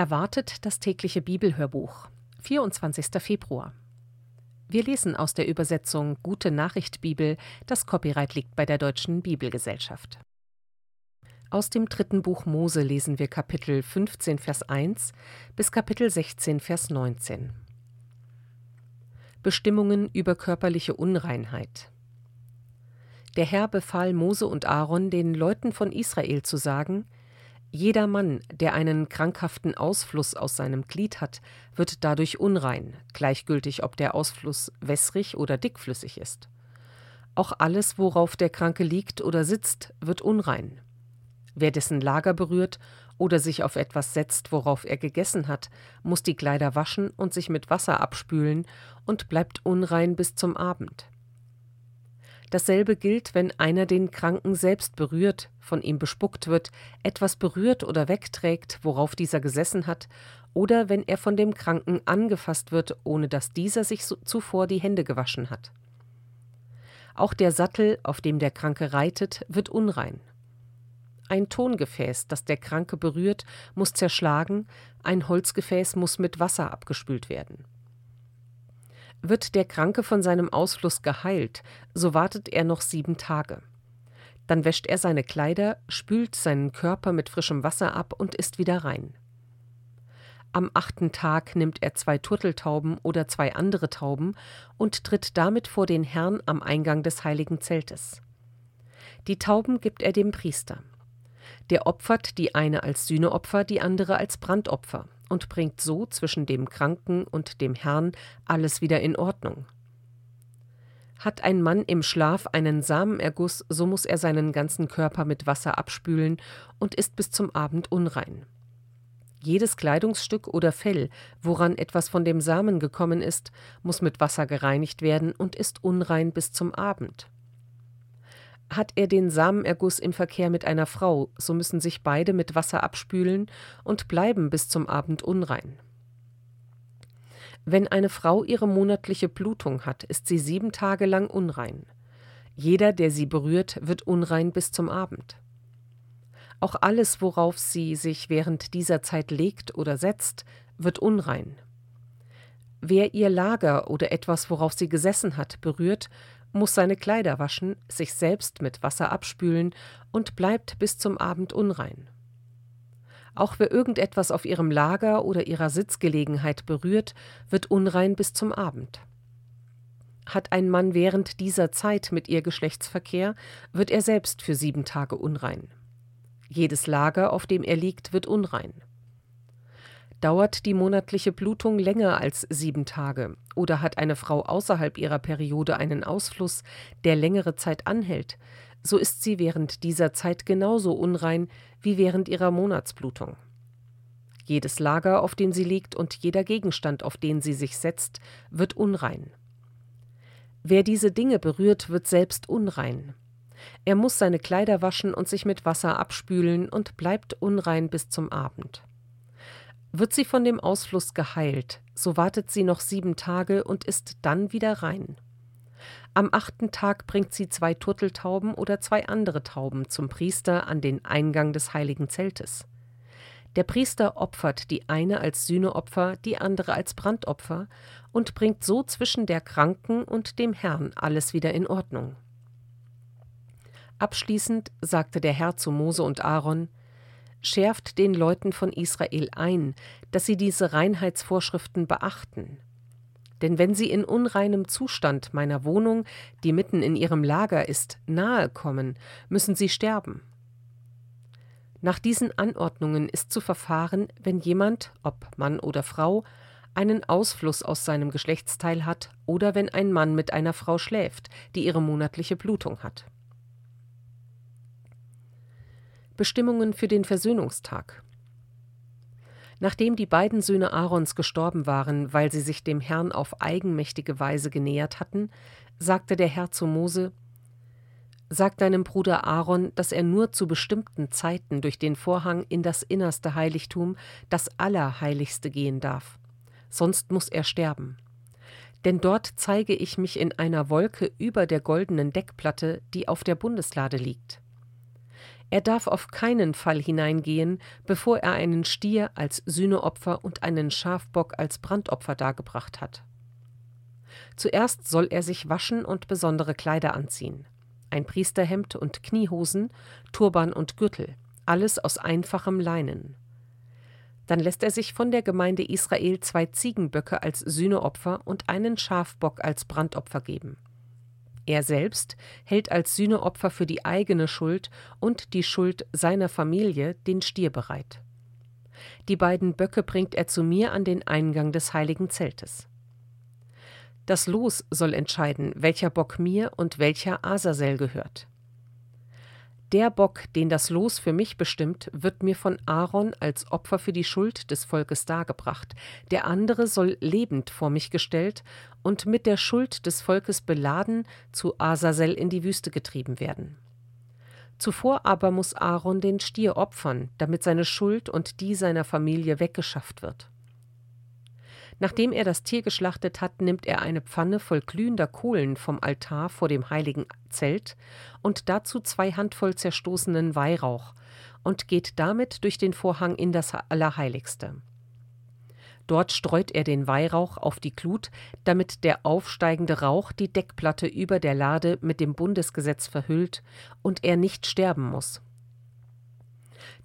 Erwartet das tägliche Bibelhörbuch. 24. Februar. Wir lesen aus der Übersetzung Gute Nachricht Bibel. Das Copyright liegt bei der Deutschen Bibelgesellschaft. Aus dem dritten Buch Mose lesen wir Kapitel 15, Vers 1 bis Kapitel 16, Vers 19. Bestimmungen über körperliche Unreinheit. Der Herr befahl Mose und Aaron, den Leuten von Israel zu sagen: jeder Mann, der einen krankhaften Ausfluss aus seinem Glied hat, wird dadurch unrein, gleichgültig ob der Ausfluss wässrig oder dickflüssig ist. Auch alles, worauf der Kranke liegt oder sitzt, wird unrein. Wer dessen Lager berührt oder sich auf etwas setzt, worauf er gegessen hat, muss die Kleider waschen und sich mit Wasser abspülen und bleibt unrein bis zum Abend. Dasselbe gilt, wenn einer den Kranken selbst berührt, von ihm bespuckt wird, etwas berührt oder wegträgt, worauf dieser gesessen hat, oder wenn er von dem Kranken angefasst wird, ohne dass dieser sich zuvor die Hände gewaschen hat. Auch der Sattel, auf dem der Kranke reitet, wird unrein. Ein Tongefäß, das der Kranke berührt, muss zerschlagen, ein Holzgefäß muss mit Wasser abgespült werden. Wird der Kranke von seinem Ausfluss geheilt, so wartet er noch sieben Tage. Dann wäscht er seine Kleider, spült seinen Körper mit frischem Wasser ab und ist wieder rein. Am achten Tag nimmt er zwei Turteltauben oder zwei andere Tauben und tritt damit vor den Herrn am Eingang des heiligen Zeltes. Die Tauben gibt er dem Priester. Der opfert die eine als Sühneopfer, die andere als Brandopfer und bringt so zwischen dem Kranken und dem Herrn alles wieder in Ordnung. Hat ein Mann im Schlaf einen Samenerguss, so muss er seinen ganzen Körper mit Wasser abspülen und ist bis zum Abend unrein. Jedes Kleidungsstück oder Fell, woran etwas von dem Samen gekommen ist, muss mit Wasser gereinigt werden und ist unrein bis zum Abend. Hat er den Samenerguss im Verkehr mit einer Frau, so müssen sich beide mit Wasser abspülen und bleiben bis zum Abend unrein. Wenn eine Frau ihre monatliche Blutung hat, ist sie sieben Tage lang unrein. Jeder, der sie berührt, wird unrein bis zum Abend. Auch alles, worauf sie sich während dieser Zeit legt oder setzt, wird unrein. Wer ihr Lager oder etwas, worauf sie gesessen hat, berührt, muss seine Kleider waschen, sich selbst mit Wasser abspülen und bleibt bis zum Abend unrein. Auch wer irgendetwas auf ihrem Lager oder ihrer Sitzgelegenheit berührt, wird unrein bis zum Abend. Hat ein Mann während dieser Zeit mit ihr Geschlechtsverkehr, wird er selbst für sieben Tage unrein. Jedes Lager, auf dem er liegt, wird unrein. Dauert die monatliche Blutung länger als sieben Tage oder hat eine Frau außerhalb ihrer Periode einen Ausfluss, der längere Zeit anhält, so ist sie während dieser Zeit genauso unrein wie während ihrer Monatsblutung. Jedes Lager, auf dem sie liegt, und jeder Gegenstand, auf den sie sich setzt, wird unrein. Wer diese Dinge berührt, wird selbst unrein. Er muss seine Kleider waschen und sich mit Wasser abspülen und bleibt unrein bis zum Abend. Wird sie von dem Ausfluss geheilt, so wartet sie noch sieben Tage und ist dann wieder rein. Am achten Tag bringt sie zwei Turteltauben oder zwei andere Tauben zum Priester an den Eingang des heiligen Zeltes. Der Priester opfert die eine als Sühneopfer, die andere als Brandopfer und bringt so zwischen der Kranken und dem Herrn alles wieder in Ordnung. Abschließend sagte der Herr zu Mose und Aaron: schärft den Leuten von Israel ein, dass sie diese Reinheitsvorschriften beachten. Denn wenn sie in unreinem Zustand meiner Wohnung, die mitten in ihrem Lager ist, nahe kommen, müssen sie sterben. Nach diesen Anordnungen ist zu verfahren, wenn jemand, ob Mann oder Frau, einen Ausfluss aus seinem Geschlechtsteil hat oder wenn ein Mann mit einer Frau schläft, die ihre monatliche Blutung hat. Bestimmungen für den Versöhnungstag. Nachdem die beiden Söhne Aarons gestorben waren, weil sie sich dem Herrn auf eigenmächtige Weise genähert hatten, sagte der Herr zu Mose Sag deinem Bruder Aaron, dass er nur zu bestimmten Zeiten durch den Vorhang in das innerste Heiligtum, das Allerheiligste gehen darf. Sonst muss er sterben. Denn dort zeige ich mich in einer Wolke über der goldenen Deckplatte, die auf der Bundeslade liegt. Er darf auf keinen Fall hineingehen, bevor er einen Stier als Sühneopfer und einen Schafbock als Brandopfer dargebracht hat. Zuerst soll er sich waschen und besondere Kleider anziehen. Ein Priesterhemd und Kniehosen, Turban und Gürtel, alles aus einfachem Leinen. Dann lässt er sich von der Gemeinde Israel zwei Ziegenböcke als Sühneopfer und einen Schafbock als Brandopfer geben. Er selbst hält als Sühneopfer für die eigene Schuld und die Schuld seiner Familie den Stier bereit. Die beiden Böcke bringt er zu mir an den Eingang des heiligen Zeltes. Das Los soll entscheiden, welcher Bock mir und welcher Asasel gehört. Der Bock, den das Los für mich bestimmt, wird mir von Aaron als Opfer für die Schuld des Volkes dargebracht, der andere soll lebend vor mich gestellt und mit der Schuld des Volkes beladen zu Asasel in die Wüste getrieben werden. Zuvor aber muss Aaron den Stier opfern, damit seine Schuld und die seiner Familie weggeschafft wird. Nachdem er das Tier geschlachtet hat, nimmt er eine Pfanne voll glühender Kohlen vom Altar vor dem heiligen Zelt und dazu zwei Handvoll zerstoßenen Weihrauch und geht damit durch den Vorhang in das Allerheiligste. Dort streut er den Weihrauch auf die Glut, damit der aufsteigende Rauch die Deckplatte über der Lade mit dem Bundesgesetz verhüllt und er nicht sterben muss.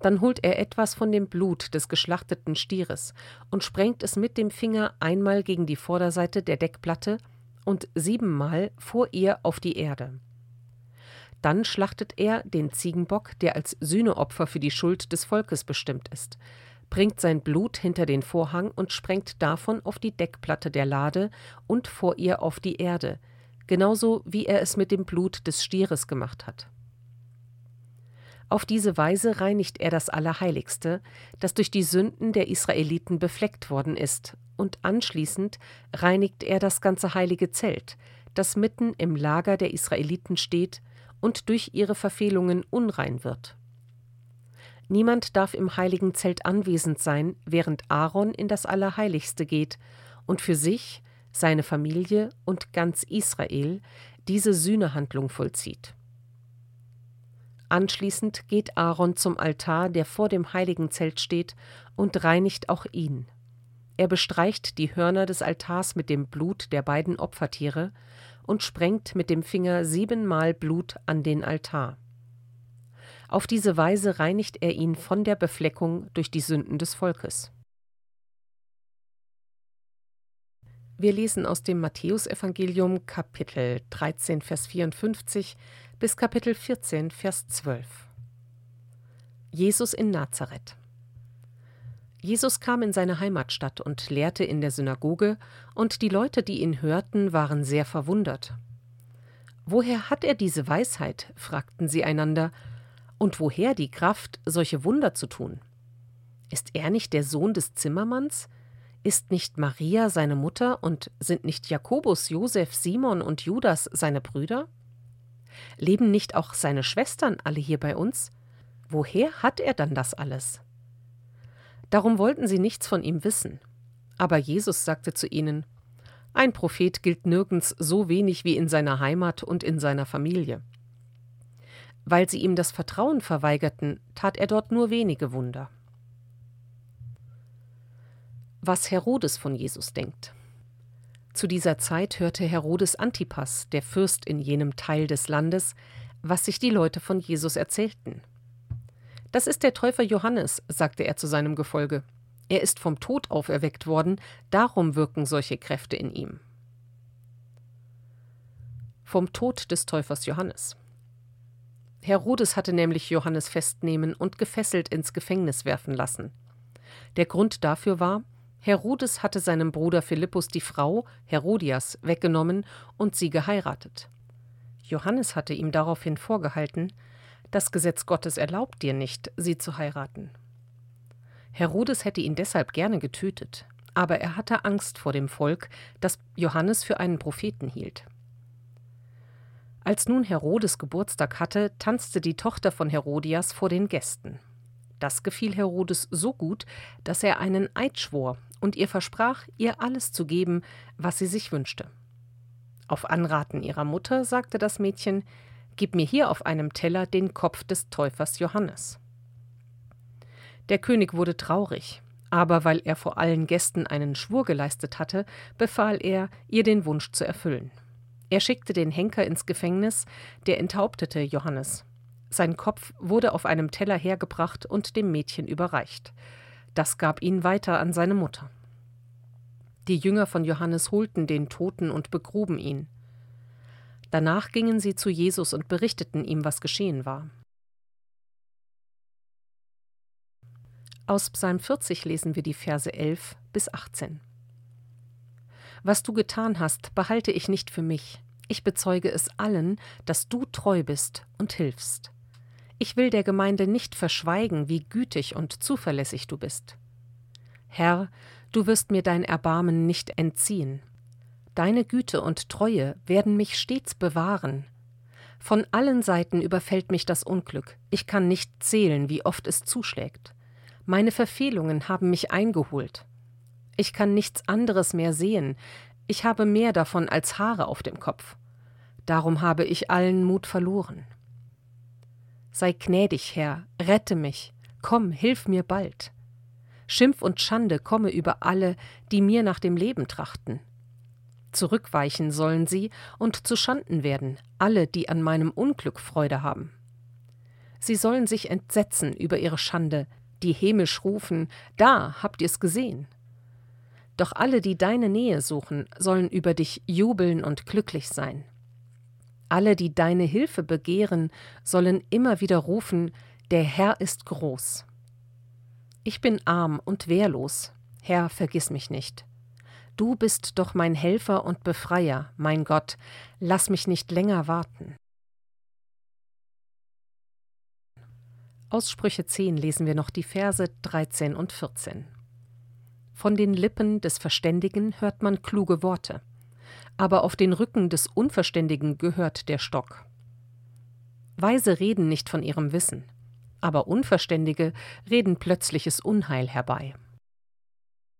Dann holt er etwas von dem Blut des geschlachteten Stieres und sprengt es mit dem Finger einmal gegen die Vorderseite der Deckplatte und siebenmal vor ihr auf die Erde. Dann schlachtet er den Ziegenbock, der als Sühneopfer für die Schuld des Volkes bestimmt ist, bringt sein Blut hinter den Vorhang und sprengt davon auf die Deckplatte der Lade und vor ihr auf die Erde, genauso wie er es mit dem Blut des Stieres gemacht hat. Auf diese Weise reinigt er das Allerheiligste, das durch die Sünden der Israeliten befleckt worden ist, und anschließend reinigt er das ganze heilige Zelt, das mitten im Lager der Israeliten steht und durch ihre Verfehlungen unrein wird. Niemand darf im heiligen Zelt anwesend sein, während Aaron in das Allerheiligste geht und für sich, seine Familie und ganz Israel diese Sühnehandlung vollzieht. Anschließend geht Aaron zum Altar, der vor dem heiligen Zelt steht, und reinigt auch ihn. Er bestreicht die Hörner des Altars mit dem Blut der beiden Opfertiere und sprengt mit dem Finger siebenmal Blut an den Altar. Auf diese Weise reinigt er ihn von der Befleckung durch die Sünden des Volkes. Wir lesen aus dem Matthäusevangelium Kapitel 13, Vers 54 bis Kapitel 14, Vers 12. Jesus in Nazareth. Jesus kam in seine Heimatstadt und lehrte in der Synagoge, und die Leute, die ihn hörten, waren sehr verwundert. Woher hat er diese Weisheit? fragten sie einander, und woher die Kraft, solche Wunder zu tun? Ist er nicht der Sohn des Zimmermanns? Ist nicht Maria seine Mutter und sind nicht Jakobus, Josef, Simon und Judas seine Brüder? Leben nicht auch seine Schwestern alle hier bei uns? Woher hat er dann das alles? Darum wollten sie nichts von ihm wissen. Aber Jesus sagte zu ihnen, ein Prophet gilt nirgends so wenig wie in seiner Heimat und in seiner Familie. Weil sie ihm das Vertrauen verweigerten, tat er dort nur wenige Wunder. Was Herodes von Jesus denkt. Zu dieser Zeit hörte Herodes Antipas, der Fürst in jenem Teil des Landes, was sich die Leute von Jesus erzählten. Das ist der Täufer Johannes, sagte er zu seinem Gefolge. Er ist vom Tod auferweckt worden, darum wirken solche Kräfte in ihm. Vom Tod des Täufers Johannes. Herodes hatte nämlich Johannes festnehmen und gefesselt ins Gefängnis werfen lassen. Der Grund dafür war, Herodes hatte seinem Bruder Philippus die Frau, Herodias, weggenommen und sie geheiratet. Johannes hatte ihm daraufhin vorgehalten, das Gesetz Gottes erlaubt dir nicht, sie zu heiraten. Herodes hätte ihn deshalb gerne getötet, aber er hatte Angst vor dem Volk, das Johannes für einen Propheten hielt. Als nun Herodes Geburtstag hatte, tanzte die Tochter von Herodias vor den Gästen. Das gefiel Herodes so gut, dass er einen Eid schwor und ihr versprach, ihr alles zu geben, was sie sich wünschte. Auf Anraten ihrer Mutter sagte das Mädchen, Gib mir hier auf einem Teller den Kopf des Täufers Johannes. Der König wurde traurig, aber weil er vor allen Gästen einen Schwur geleistet hatte, befahl er, ihr den Wunsch zu erfüllen. Er schickte den Henker ins Gefängnis, der enthauptete Johannes. Sein Kopf wurde auf einem Teller hergebracht und dem Mädchen überreicht. Das gab ihn weiter an seine Mutter. Die Jünger von Johannes holten den Toten und begruben ihn. Danach gingen sie zu Jesus und berichteten ihm, was geschehen war. Aus Psalm 40 lesen wir die Verse 11 bis 18. Was du getan hast, behalte ich nicht für mich. Ich bezeuge es allen, dass du treu bist und hilfst. Ich will der Gemeinde nicht verschweigen, wie gütig und zuverlässig du bist. Herr, du wirst mir dein Erbarmen nicht entziehen. Deine Güte und Treue werden mich stets bewahren. Von allen Seiten überfällt mich das Unglück, ich kann nicht zählen, wie oft es zuschlägt. Meine Verfehlungen haben mich eingeholt. Ich kann nichts anderes mehr sehen, ich habe mehr davon als Haare auf dem Kopf. Darum habe ich allen Mut verloren. Sei gnädig, Herr, rette mich, komm, hilf mir bald. Schimpf und Schande komme über alle, die mir nach dem Leben trachten. Zurückweichen sollen sie und zu Schanden werden, alle, die an meinem Unglück Freude haben. Sie sollen sich entsetzen über ihre Schande, die hämisch rufen, da habt ihr's gesehen. Doch alle, die deine Nähe suchen, sollen über dich jubeln und glücklich sein. Alle, die deine Hilfe begehren, sollen immer wieder rufen, der Herr ist groß. Ich bin arm und wehrlos, Herr, vergiss mich nicht. Du bist doch mein Helfer und Befreier, mein Gott, lass mich nicht länger warten. Aus Sprüche 10 lesen wir noch die Verse 13 und 14. Von den Lippen des Verständigen hört man kluge Worte, aber auf den Rücken des Unverständigen gehört der Stock. Weise reden nicht von ihrem Wissen, aber Unverständige reden plötzliches Unheil herbei.